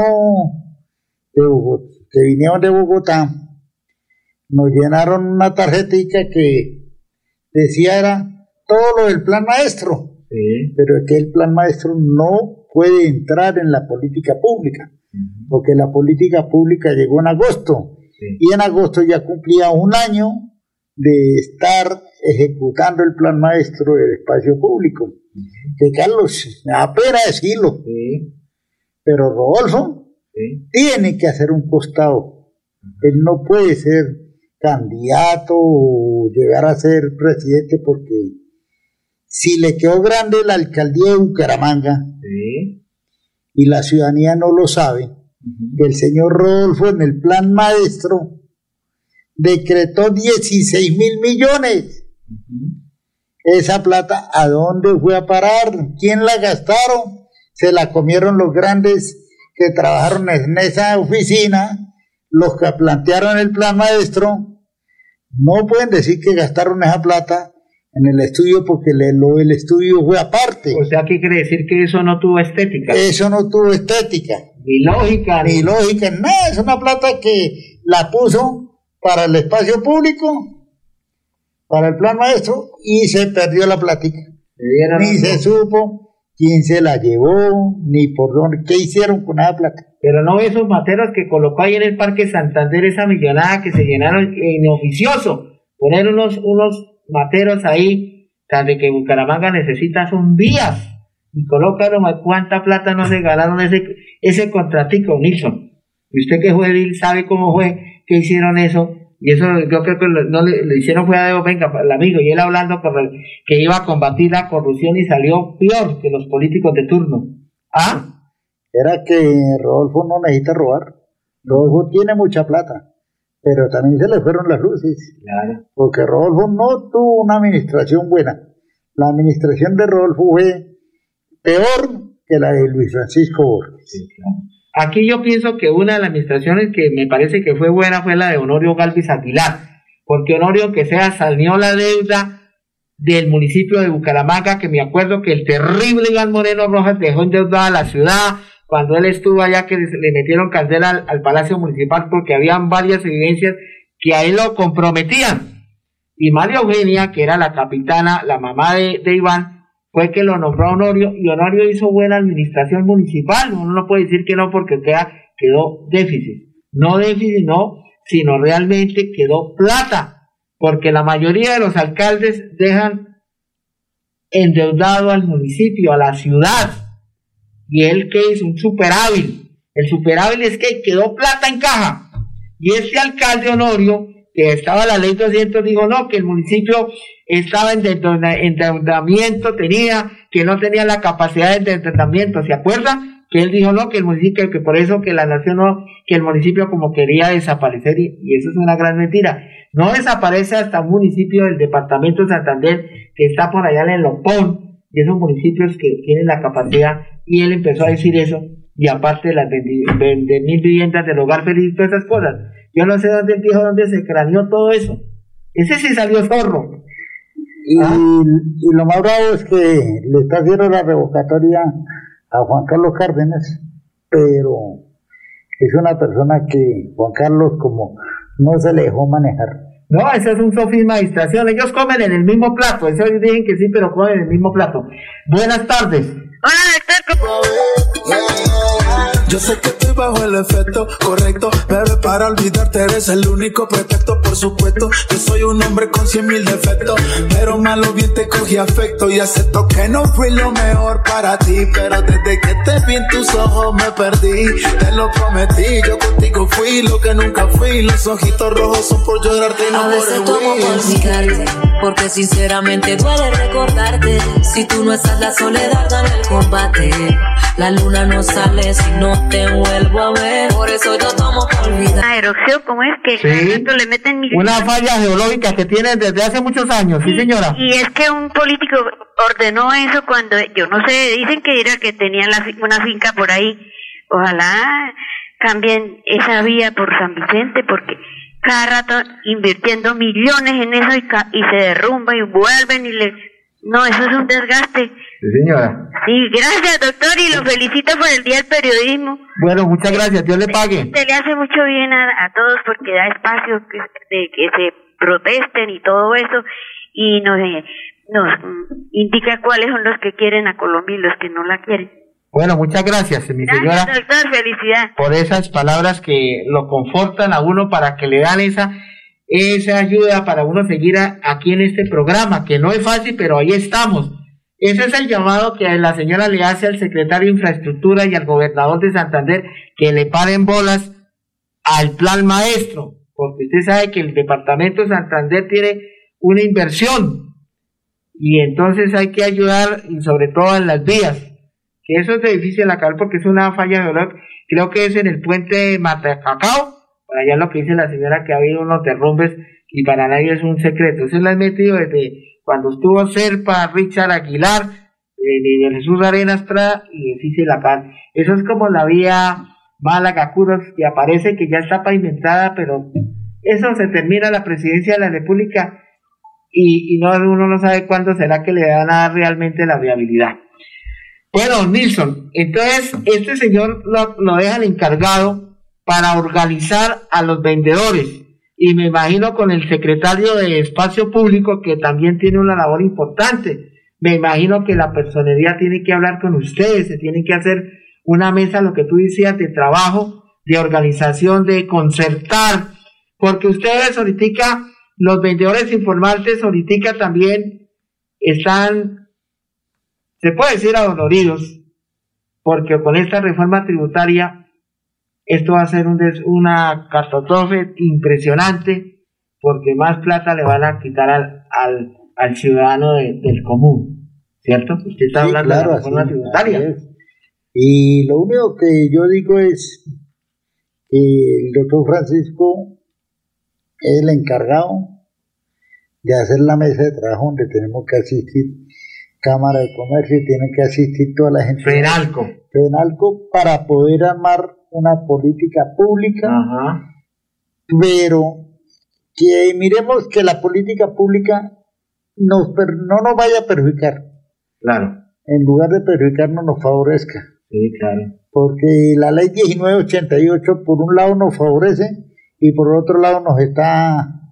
de Bogotá, que vinieron de Bogotá, nos llenaron una tarjetita que decía era todo lo del plan maestro, Sí. pero es que el plan maestro no puede entrar en la política pública, porque la política pública llegó en agosto Sí. y en agosto ya cumplía un año de estar ejecutando el plan maestro del espacio público. Que Carlos, apenas decirlo, Sí. pero Rodolfo Sí. tiene que hacer un costado. Él no puede ser candidato o llegar a ser presidente porque si le quedó grande la alcaldía de Bucaramanga Sí. y la ciudadanía no lo sabe, que el señor Rodolfo en el plan maestro decretó 16 mil millones. Esa plata, ¿a dónde fue a parar? ¿Quién la gastaron? Se la comieron los grandes que trabajaron en esa oficina, los que plantearon el plan maestro. No pueden decir que gastaron esa plata en el estudio porque le- lo del estudio fue aparte. O sea, ¿qué quiere decir que eso no tuvo estética? Eso no tuvo estética Ni lógica. ni lógica, nada, es una plata que la puso para el espacio público, para el plan maestro, y se perdió la plática. Ni se supo quién se la llevó, ni por dónde, qué hicieron con esa plata. Pero no esos materos que colocó ahí en el Parque Santander, esa millonada que se llenaron en oficioso. Poner unos, unos materos ahí, tras de que Bucaramanga necesita son vías. Y coloca nomás cuánta plata no se ganaron ese, ese contratico, Nilsson. Y usted que fue sabe cómo fue que hicieron eso. Y eso yo creo que lo, no le, le hicieron fue a Debo, venga, el amigo, y él hablando con el- que iba a combatir la corrupción y salió peor que los políticos de turno. ¿Ah? Era que Rodolfo no necesita robar. Rodolfo tiene mucha plata, pero también se le fueron las luces. Claro. porque Rodolfo no tuvo una administración buena. La administración de Rodolfo fue peor que la de Luis Francisco Borges. Aquí yo pienso que una de las administraciones que me parece que fue buena fue la de Honorio Galvis Aguilar, porque Honorio que sea salió la deuda del municipio de Bucaramanga, que me acuerdo que el terrible Iván Moreno Rojas dejó endeudada la ciudad cuando él estuvo allá que le metieron candela al, al Palacio Municipal porque habían varias evidencias que a él lo comprometían. Y María Eugenia, que era la capitana, la mamá de, Iván, fue que lo nombró a Honorio y Honorio hizo buena administración municipal. Uno no puede decir que no porque quedó déficit. No déficit, no, sino realmente quedó plata. Porque la mayoría de los alcaldes dejan endeudado al municipio, a la ciudad. Y él que es un superávit. El superávit es que quedó plata en caja. Y este alcalde Honorio, que estaba la ley 200, dijo no, que el municipio estaba en endeuda- endeudamiento, tenía, que no tenía la capacidad de endeudamiento. ¿Se acuerda? Que él dijo no, que el municipio, que por eso que la nación no, que el municipio como quería desaparecer, y, eso es una gran mentira. No desaparece hasta un municipio del departamento de Santander que está por allá en el Y esos municipios que tienen la capacidad, y él empezó a decir eso, y aparte de las 20 20 mil viviendas del hogar feliz, todas esas cosas. Yo no sé dónde dijo dónde se craneó todo eso. Ese sí salió zorro. Y, y lo más bravo es que le está haciendo la revocatoria a Juan Carlos Cárdenas, pero es una persona que Juan Carlos como no se le dejó manejar. No, eso es un sofisma de distracción. Ellos comen en el mismo plato. Eso dicen que sí, pero comen en el mismo plato. Buenas tardes. Hola, Yo sé que estoy bajo el efecto correcto, bebé, para olvidarte eres el único pretexto, por supuesto. Yo soy un hombre con cien mil defectos, pero malo bien te cogí afecto. Y acepto que no fui lo mejor para ti, pero desde que te vi en tus ojos me perdí, te lo prometí, yo contigo fui lo que nunca fui, los ojitos rojos son por llorarte y no A veces por tomo por porque sinceramente duele recordarte. Si tú no estás, la soledad gana el combate. La luna no sale si no te vuelvo a ver. Por eso yo tomo por olvidar. La erupción, ¿cómo es que Sí. tanto le meten mil... Una falla geológica que tienen desde hace muchos años, sí señora. Y es que un político ordenó eso cuando, yo no sé, dicen que era que tenían la una finca por ahí. Ojalá cambien esa vía por San Vicente porque cada rato invirtiendo millones en eso y, ca- y se derrumba y vuelven y le... No, eso es un desgaste. Sí señora. Sí, gracias doctor y lo felicito por el Día del Periodismo. Bueno, muchas gracias, Dios le pague. Se le hace mucho bien a, a todos porque da espacio que, de que se protesten y todo eso y nos, eh, nos indica cuáles son los que quieren a Colombia y los que no la quieren. Bueno, muchas gracias, mi señora. Gracias doctor, felicidad. por esas palabras que lo confortan a uno para que le dan esa esa ayuda para uno seguir a- aquí en este programa, que no es fácil, pero ahí estamos. Ese es el llamado que la señora le hace al secretario de Infraestructura y al gobernador de Santander, que le paren bolas al plan maestro, porque usted sabe que el departamento de Santander tiene una inversión y entonces hay que ayudar y sobre todo en las vías, que eso es de difícil acabar porque es una falla geológica, creo que es en el puente Matacacao, por allá lo que dice la señora que ha habido unos derrumbes y para nadie es un secreto, eso lo he metido desde cuando estuvo Serpa, Richard Aguilar, eh, de Jesús Arenas y difícil acabar, eso es como la vía Málaga Curos que aparece que ya está pavimentada, pero eso se termina la presidencia de la República y, y no uno no sabe cuándo será que le van a dar realmente la viabilidad. Bueno, Nilsson, entonces este señor lo, lo dejan encargado para organizar a los vendedores. Y me imagino con el secretario de Espacio Público que también tiene una labor importante. Me imagino que la personería tiene que hablar con ustedes, se tiene que hacer una mesa, lo que tú decías, de trabajo, de organización, de concertar, porque ustedes ahorita, los vendedores informantes ahorita también están, se puede decir, adoloridos, porque con esta reforma tributaria esto va a ser un des- una catástrofe impresionante, porque más plata le van a quitar al, al, al ciudadano de- del común, ¿cierto? Usted está Sí, hablando claro, de la reforma así- tributaria. así. Y lo único que yo digo es que el doctor Francisco es el encargado de hacer la mesa de trabajo donde tenemos que asistir Cámara de Comercio y tiene que asistir toda la gente. Fenalco. Fenalco para poder armar una política pública, Ajá. pero que miremos que la política pública nos no nos vaya a perjudicar, Claro. en lugar de perjudicarnos nos favorezca. Sí, claro. porque la ley 1988 por un lado nos favorece y por otro lado nos está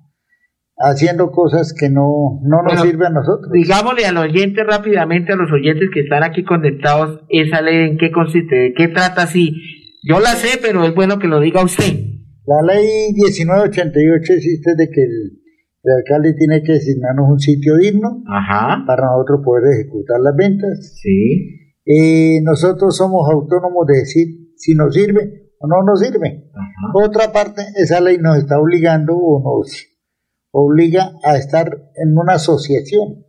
haciendo cosas que no, no nos Bueno, sirven a nosotros. Digámosle al oyente rápidamente, a los oyentes que están aquí conectados, esa ley en qué consiste, de qué trata, sí. Yo la sé, pero es bueno que lo diga usted. La ley 1988 existe de que el, el alcalde tiene que designarnos un sitio digno Ajá. para nosotros poder ejecutar las ventas. Sí. Eh, nosotros somos autónomos de decir si nos sirve o no nos sirve. Otra parte, esa ley nos está obligando o nos obliga a estar en una asociación.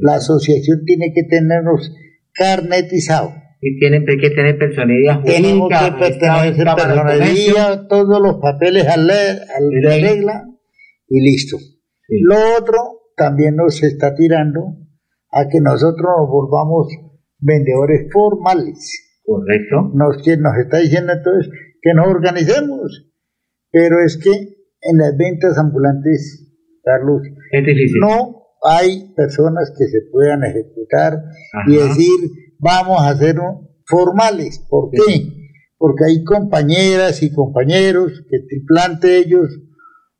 La asociación tiene que tenernos carnetizados. Y tienen que tener personalidad Tenemos que pertenecer de personalidad, todos los papeles a la, a regla y listo. Lo otro también nos está tirando a que nosotros nos volvamos vendedores formales. Correcto. Nos, nos está diciendo entonces que nos organicemos. Pero es que en las ventas ambulantes, Carlos, Es difícil. no hay personas que se puedan ejecutar y decir, vamos a hacer un- formales. ¿Por qué? Porque hay compañeras y compañeros que el plan de ellos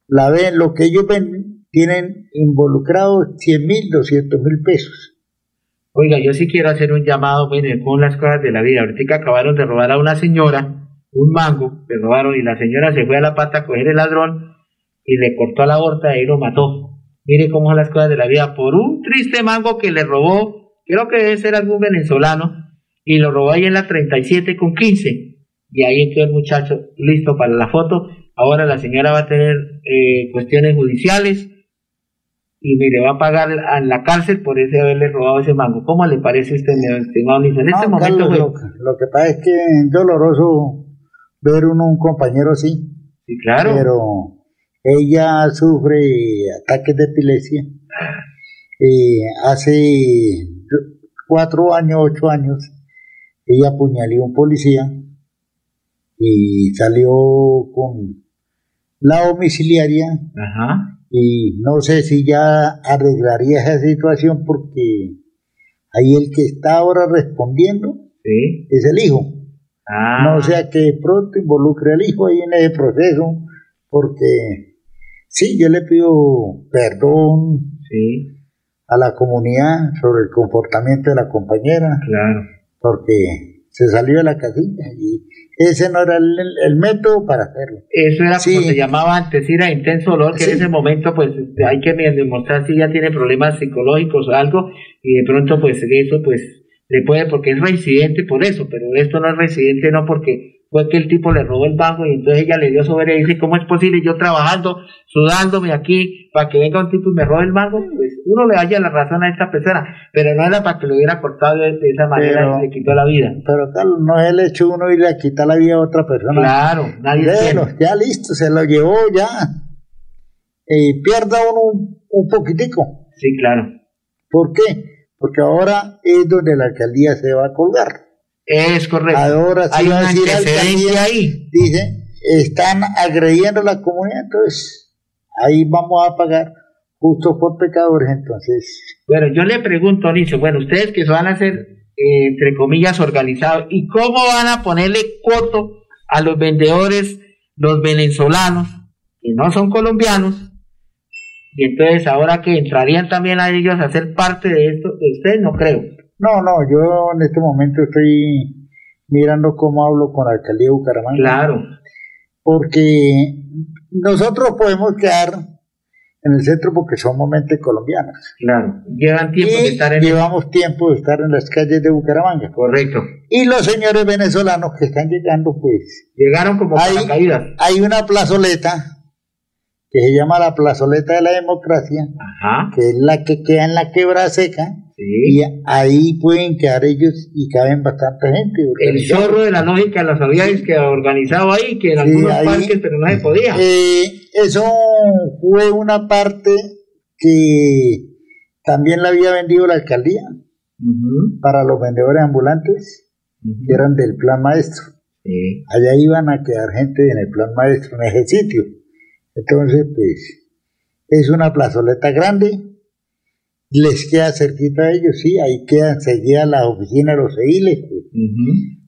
la ven, lo que ellos ven, tienen involucrados 100 mil, 200 mil pesos. Oiga, yo sí quiero hacer un llamado, miren, con las cosas de la vida. Ahorita acabaron de robar a una señora un mango, le robaron y la señora se fue a la pata a coger el ladrón y le cortó la aorta y lo mató. Mire cómo son las cosas de la vida. Por un triste mango que le robó, creo que debe ser algún venezolano, y lo robó ahí en la 37 con 15. Y ahí quedó el muchacho listo para la foto. Ahora la señora va a tener eh, cuestiones judiciales y mire, va a pagar en la cárcel por ese haberle robado ese mango. ¿Cómo le parece usted, estimado En este momento, lo, lo, que pasa es que es doloroso ver uno un compañero así. Sí, claro. Pero ella sufre ataques de epilepsia. Eh, hace cuatro años, ocho años, ella apuñaló a un policía y salió con la domiciliaria. Y no sé si ya arreglaría esa situación porque ahí el que está ahora respondiendo es el hijo. Ah. No sea que pronto involucre al hijo ahí en ese proceso, porque sí, yo le pido perdón a la comunidad sobre el comportamiento de la compañera, claro. porque se salió de la casilla y ese no era el, método para hacerlo. Eso era como se llamaba antes, era intenso dolor, que en ese momento pues hay que demostrar si ya tiene problemas psicológicos o algo, y de pronto pues eso pues le puede porque es reincidente por eso, pero esto no es reincidente no porque fue que el tipo le robó el banco y entonces ella le dio sobre y dice, ¿cómo es posible yo trabajando, sudándome aquí para que venga un tipo y me robe el banco? Pues uno le haya la razón a esta persona, pero no era para que lo hubiera cortado de, esa manera y le quitó la vida. Pero tal, no es el hecho uno y le quita la vida a otra persona. Claro, nadie bueno, Ya listo, se lo llevó ya. Y pierda uno un, un poquitico. Sí, claro. ¿Por qué? porque ahora es donde la alcaldía se va a colgar. Es correcto. Ahora sí Hay un antecedente ahí. Dice, están agrediendo a la comunidad, entonces ahí vamos a pagar justo por pecadores, entonces. Bueno, yo le pregunto, Nicho, bueno, ustedes que se van a hacer, eh, entre comillas, organizados, ¿y cómo van a ponerle coto a los vendedores, los venezolanos, que no son colombianos, y entonces ahora que entrarían también a ellos a ser parte de esto, de ustedes no creo. No, no, yo en este momento estoy mirando cómo hablo con la alcaldía de Bucaramanga. Claro. Porque nosotros podemos quedar en el centro porque somos mente colombianos. Claro, llevan tiempo de estar en Llevamos tiempo de estar en las calles de Bucaramanga. Correcto. Y los señores venezolanos que están llegando, pues. Llegaron como hay, caídas. Hay una plazoleta que se llama la plazoleta de la democracia, que es la que queda en la quebra seca, y ahí pueden quedar ellos y caben bastante gente. El chorro de la lógica los habíais que organizado ahí, que en algunos parques, pero no se podía. Eh, eso fue una parte que también la había vendido la alcaldía para los vendedores ambulantes, que eran del plan maestro. Allá iban a quedar gente en el plan maestro, en ese sitio. Entonces, pues, es una plazoleta grande, les queda cerquita a ellos, sí, ahí quedan seguida la oficina de los ediles, pues.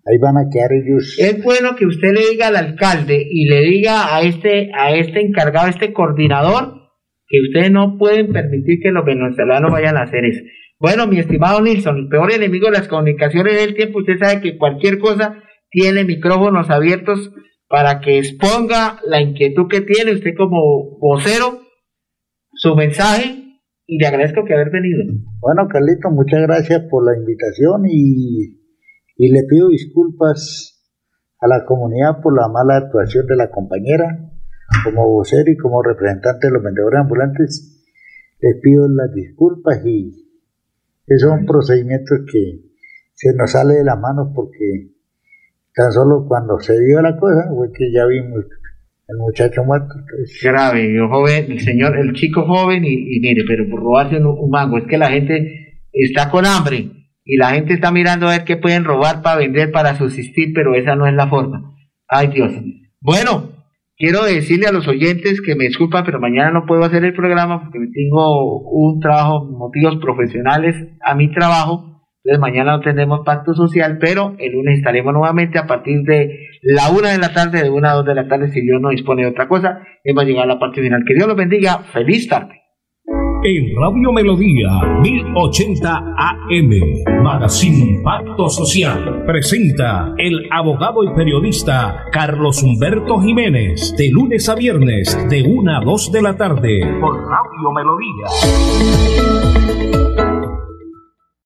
ahí van a quedar ellos. Es bueno que usted le diga al alcalde y le diga a este, a este encargado, a este coordinador, que ustedes no pueden permitir que los venezolanos vayan a hacer eso. Bueno, mi estimado Nilsson, el peor enemigo de las comunicaciones del tiempo, usted sabe que cualquier cosa tiene micrófonos abiertos para que exponga la inquietud que tiene usted como vocero, su mensaje y le agradezco que haber venido. Bueno, Carlito, muchas gracias por la invitación y, y le pido disculpas a la comunidad por la mala actuación de la compañera como vocero y como representante de los vendedores ambulantes. Les pido las disculpas y esos son procedimientos que se nos sale de las manos porque Tan solo cuando se dio la cosa fue que ya vimos el muchacho muerto. Grave, el joven, el señor, el chico joven y, mire, pero por robarse un, mango, es que la gente está con hambre y la gente está mirando a ver qué pueden robar para vender, para subsistir, pero esa no es la forma. Ay Dios. Bueno, quiero decirle a los oyentes que me disculpan, pero mañana no puedo hacer el programa porque tengo un trabajo, motivos profesionales a mi trabajo Entonces mañana no tenemos pacto social, pero el lunes estaremos nuevamente a partir de la una de la tarde, de una a dos de la tarde, si Dios no dispone de otra cosa. Hemos llegado a la parte final. Que Dios los bendiga. Feliz tarde. En Radio Melodía 1080 AM, Magazine Pacto Social, presenta el abogado y periodista Carlos Humberto Jiménez, de lunes a viernes, de una a dos de la tarde, por Radio Melodía.